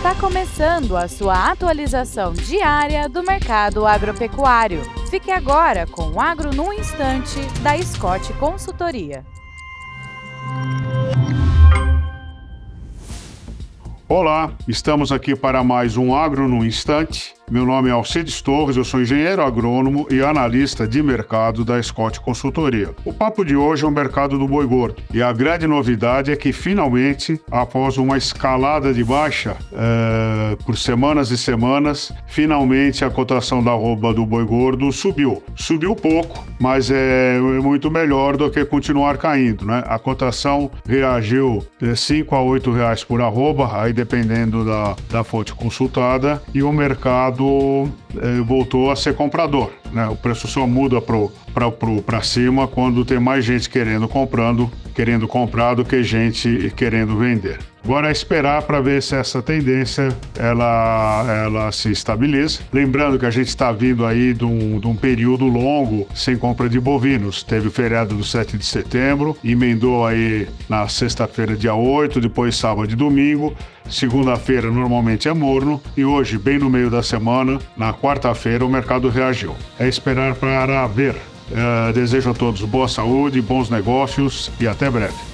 Está começando a sua atualização diária do mercado agropecuário. Fique agora com o Agro no Instante, da Scott Consultoria. Olá, estamos aqui para mais um Agro no Instante. Meu nome é Alcides Torres, eu sou engenheiro agrônomo e analista de mercado da Scott Consultoria. O papo de hoje é o mercado do boi gordo. E a grande novidade é que finalmente, após uma escalada de baixa é, por semanas e semanas, finalmente a cotação da arroba do boi gordo subiu. Subiu pouco, mas é muito melhor do que continuar caindo. Né? A cotação reagiu de 5 a 8 reais por arroba, aí dependendo da, da fonte consultada, e o mercado eh, voltou a ser comprador. Né? O preço só muda para cima quando tem mais gente querendo comprando, querendo comprar do que gente querendo vender. Agora é esperar para ver se essa tendência ela, ela se estabiliza. Lembrando que a gente está vindo aí de um, de um, período longo sem compra de bovinos. Teve o feriado do 7 de setembro, emendou aí na sexta-feira, dia 8, depois sábado e domingo. Segunda-feira normalmente é morno e hoje, bem no meio da semana, na quarta-feira, o mercado reagiu. É esperar para ver. Uh, desejo a todos boa saúde, bons negócios e até breve.